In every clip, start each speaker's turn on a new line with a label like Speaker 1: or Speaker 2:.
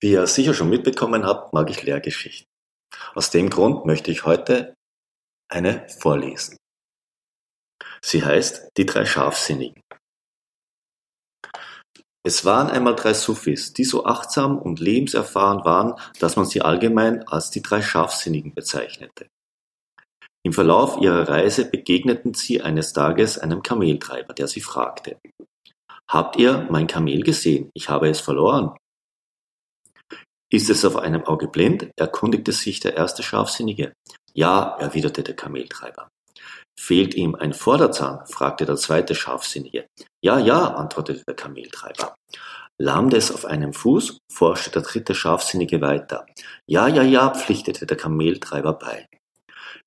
Speaker 1: Wie ihr sicher schon mitbekommen habt, mag ich Lehrgeschichten. Aus dem Grund möchte ich heute eine vorlesen. Sie heißt Die drei Scharfsinnigen. Es waren einmal drei Sufis, die so achtsam und lebenserfahren waren, dass man sie allgemein als die drei Scharfsinnigen bezeichnete. Im Verlauf ihrer Reise begegneten sie eines Tages einem Kameltreiber, der sie fragte, Habt ihr mein Kamel gesehen? Ich habe es verloren. Ist es auf einem Auge blind? erkundigte sich der erste Scharfsinnige. Ja, erwiderte der Kameltreiber. Fehlt ihm ein Vorderzahn? fragte der zweite Scharfsinnige. Ja, ja, antwortete der Kameltreiber. Lahmt es auf einem Fuß? forschte der dritte Scharfsinnige weiter. Ja, ja, ja, pflichtete der Kameltreiber bei.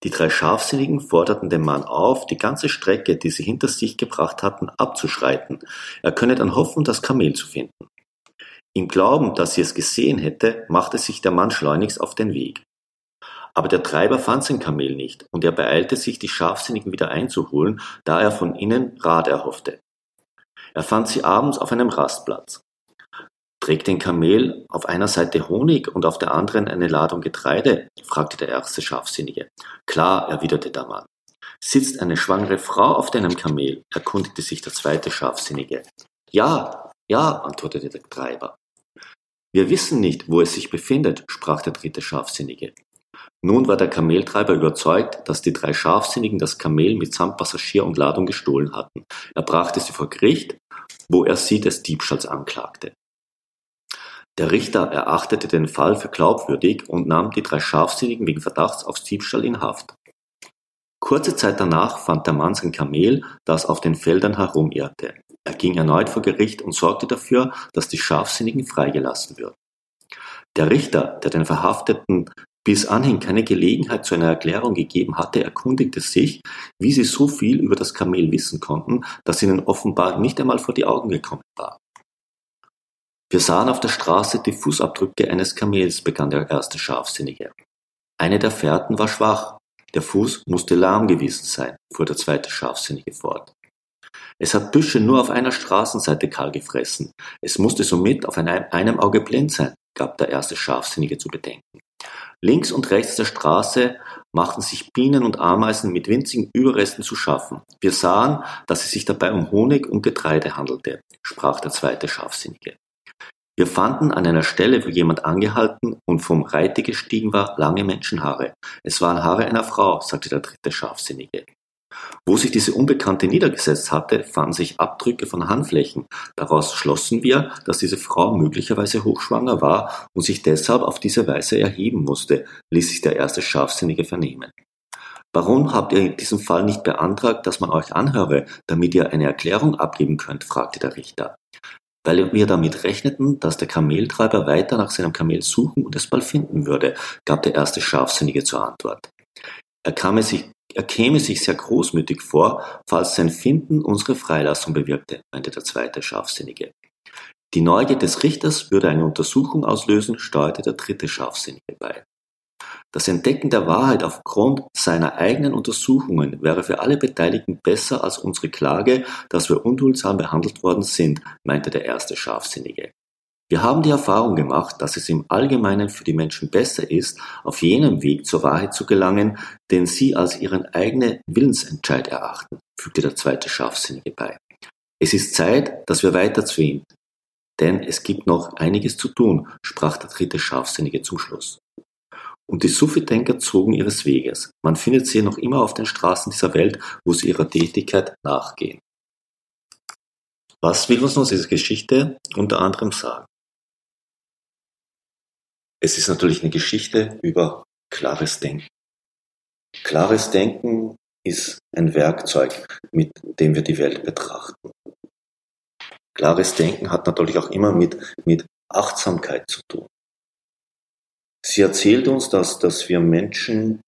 Speaker 1: Die drei Scharfsinnigen forderten den Mann auf, die ganze Strecke, die sie hinter sich gebracht hatten, abzuschreiten. Er könne dann hoffen, das Kamel zu finden. Im Glauben, dass sie es gesehen hätte, machte sich der Mann schleunigst auf den Weg. Aber der Treiber fand sein Kamel nicht, und er beeilte sich, die Scharfsinnigen wieder einzuholen, da er von ihnen Rat erhoffte. Er fand sie abends auf einem Rastplatz. Trägt ein Kamel auf einer Seite Honig und auf der anderen eine Ladung Getreide? fragte der erste Scharfsinnige. Klar, erwiderte der Mann. Sitzt eine schwangere Frau auf deinem Kamel? erkundigte sich der zweite Scharfsinnige. Ja, ja, antwortete der Treiber. Wir wissen nicht, wo es sich befindet, sprach der dritte Scharfsinnige. Nun war der Kameltreiber überzeugt, dass die drei Scharfsinnigen das Kamel mitsamt Passagier und Ladung gestohlen hatten. Er brachte sie vor Gericht, wo er sie des Diebstahls anklagte. Der Richter erachtete den Fall für glaubwürdig und nahm die drei Scharfsinnigen wegen Verdachts auf Diebstahl in Haft. Kurze Zeit danach fand der Mann sein Kamel, das auf den Feldern herumirrte. Er ging erneut vor Gericht und sorgte dafür, dass die Scharfsinnigen freigelassen würden. Der Richter, der den Verhafteten bis anhin keine Gelegenheit zu einer Erklärung gegeben hatte, erkundigte sich, wie sie so viel über das Kamel wissen konnten, das ihnen offenbar nicht einmal vor die Augen gekommen war. Wir sahen auf der Straße die Fußabdrücke eines Kamels, begann der erste Scharfsinnige. Eine der Fährten war schwach, der Fuß musste lahm gewesen sein, fuhr der zweite Scharfsinnige fort. Es hat Büsche nur auf einer Straßenseite kahl gefressen. Es musste somit auf einem Auge blind sein, gab der erste Scharfsinnige zu bedenken. Links und rechts der Straße machten sich Bienen und Ameisen mit winzigen Überresten zu schaffen. Wir sahen, dass es sich dabei um Honig und Getreide handelte, sprach der zweite Scharfsinnige. Wir fanden an einer Stelle, wo jemand angehalten und vom Reiter gestiegen war, lange Menschenhaare. Es waren Haare einer Frau, sagte der dritte Scharfsinnige. Wo sich diese Unbekannte niedergesetzt hatte, fanden sich Abdrücke von Handflächen. Daraus schlossen wir, dass diese Frau möglicherweise hochschwanger war und sich deshalb auf diese Weise erheben musste, ließ sich der erste Scharfsinnige vernehmen. Warum habt ihr in diesem Fall nicht beantragt, dass man euch anhöre, damit ihr eine Erklärung abgeben könnt? fragte der Richter. Weil wir damit rechneten, dass der Kameltreiber weiter nach seinem Kamel suchen und es bald finden würde, gab der erste Scharfsinnige zur Antwort. Er kam es sich er käme sich sehr großmütig vor, falls sein Finden unsere Freilassung bewirkte, meinte der zweite Scharfsinnige. Die Neugier des Richters würde eine Untersuchung auslösen, steuerte der dritte Scharfsinnige bei. Das Entdecken der Wahrheit aufgrund seiner eigenen Untersuchungen wäre für alle Beteiligten besser als unsere Klage, dass wir unduldsam behandelt worden sind, meinte der erste Scharfsinnige. Wir haben die Erfahrung gemacht, dass es im Allgemeinen für die Menschen besser ist, auf jenem Weg zur Wahrheit zu gelangen, den sie als ihren eigenen Willensentscheid erachten, fügte der zweite Scharfsinnige bei. Es ist Zeit, dass wir weiter zu ihm, denn es gibt noch einiges zu tun, sprach der dritte Scharfsinnige zum Schluss. Und die Sufi-Denker zogen ihres Weges. Man findet sie noch immer auf den Straßen dieser Welt, wo sie ihrer Tätigkeit nachgehen. Was will uns nun diese Geschichte unter anderem sagen? Es ist natürlich eine Geschichte über klares Denken. Klares Denken ist ein Werkzeug, mit dem wir die Welt betrachten. Klares Denken hat natürlich auch immer mit, mit Achtsamkeit zu tun. Sie erzählt uns, dass, dass wir Menschen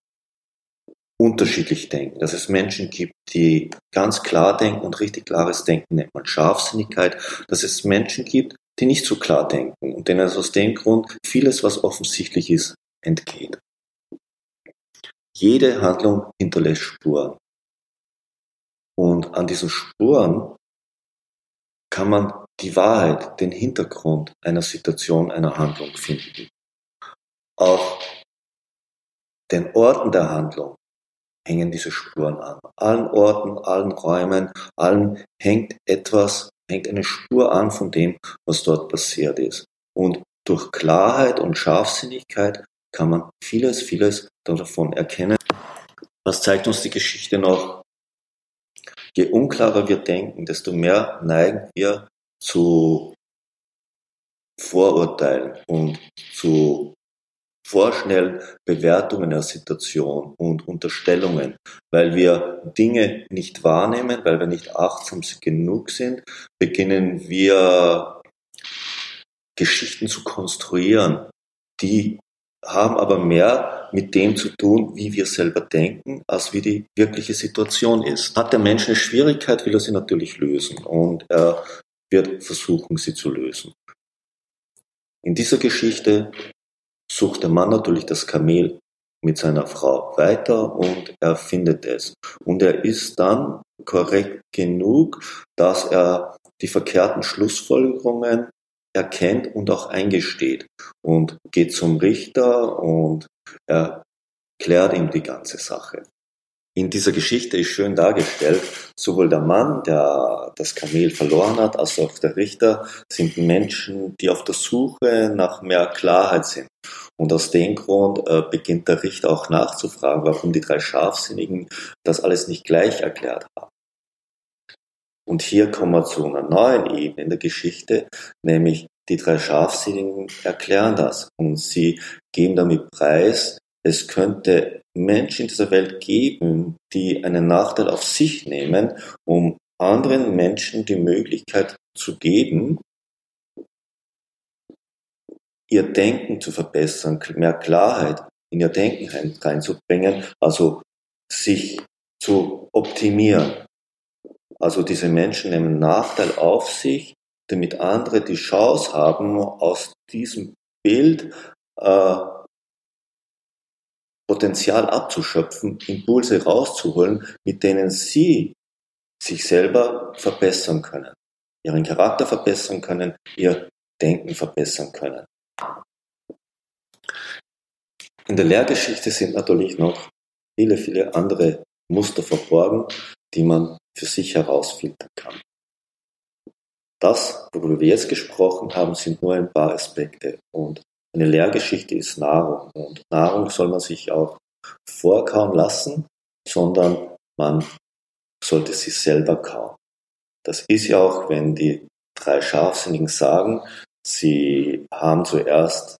Speaker 1: unterschiedlich denken, dass es Menschen gibt, die ganz klar denken und richtig klares Denken nennt man Scharfsinnigkeit, dass es Menschen gibt, die nicht so klar denken und denen aus dem Grund vieles, was offensichtlich ist, entgeht. Jede Handlung hinterlässt Spuren. Und an diesen Spuren kann man die Wahrheit, den Hintergrund einer Situation, einer Handlung finden. Auf den Orten der Handlung hängen diese Spuren an. Allen Orten, allen Räumen, allen hängt etwas, hängt eine Spur an von dem, was dort passiert ist. Und durch Klarheit und Scharfsinnigkeit kann man vieles, vieles davon erkennen. Was zeigt uns die Geschichte noch? Je unklarer wir denken, desto mehr neigen wir zu Vorurteilen und zu vorschnellen Bewertungen der Situation und Unterstellungen, weil wir Dinge nicht wahrnehmen, weil wir nicht achtsam genug sind, beginnen wir Geschichten zu konstruieren, die haben aber mehr mit dem zu tun, wie wir selber denken, als wie die wirkliche Situation ist. Hat der Mensch eine Schwierigkeit, will er sie natürlich lösen und er wird versuchen, sie zu lösen. In dieser Geschichte sucht der Mann natürlich das Kamel mit seiner Frau weiter und er findet es. Und er ist dann korrekt genug, dass er die verkehrten Schlussfolgerungen erkennt und auch eingesteht und geht zum Richter und erklärt ihm die ganze Sache. In dieser Geschichte ist schön dargestellt, sowohl der Mann, der das Kamel verloren hat, als auch der Richter sind Menschen, die auf der Suche nach mehr Klarheit sind. Und aus dem Grund äh, beginnt der Richter auch nachzufragen, warum die drei Scharfsinnigen das alles nicht gleich erklärt haben. Und hier kommen wir zu einer neuen Ebene in der Geschichte, nämlich die drei Scharfsinnigen erklären das und sie geben damit preis, es könnte Menschen in dieser Welt geben, die einen Nachteil auf sich nehmen, um anderen Menschen die Möglichkeit zu geben, ihr Denken zu verbessern, mehr Klarheit in ihr Denken reinzubringen, also sich zu optimieren. Also diese Menschen nehmen Nachteil auf sich, damit andere die Chance haben, aus diesem Bild äh, Potenzial abzuschöpfen, Impulse rauszuholen, mit denen sie sich selber verbessern können, ihren Charakter verbessern können, ihr Denken verbessern können. In der Lehrgeschichte sind natürlich noch viele, viele andere Muster verborgen, die man für sich herausfiltern kann. Das, worüber wir jetzt gesprochen haben, sind nur ein paar Aspekte. Und eine Lehrgeschichte ist Nahrung. Und Nahrung soll man sich auch vorkauen lassen, sondern man sollte sie selber kauen. Das ist ja auch, wenn die drei Scharfsinnigen sagen, sie haben zuerst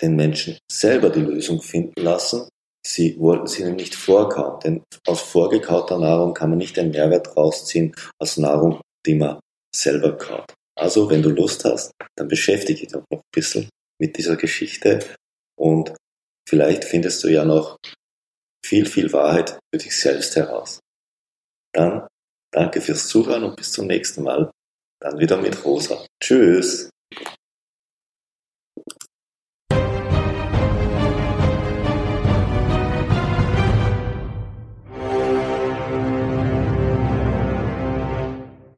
Speaker 1: den Menschen selber die Lösung finden lassen. Sie wollten sie nicht vorkauen, denn aus vorgekauter Nahrung kann man nicht den Mehrwert rausziehen als Nahrung, die man selber kaut. Also, wenn du Lust hast, dann beschäftige dich doch noch ein bisschen mit dieser Geschichte und vielleicht findest du ja noch viel, viel Wahrheit für dich selbst heraus. Dann danke fürs Zuhören und bis zum nächsten Mal. Dann wieder mit Rosa. Tschüss.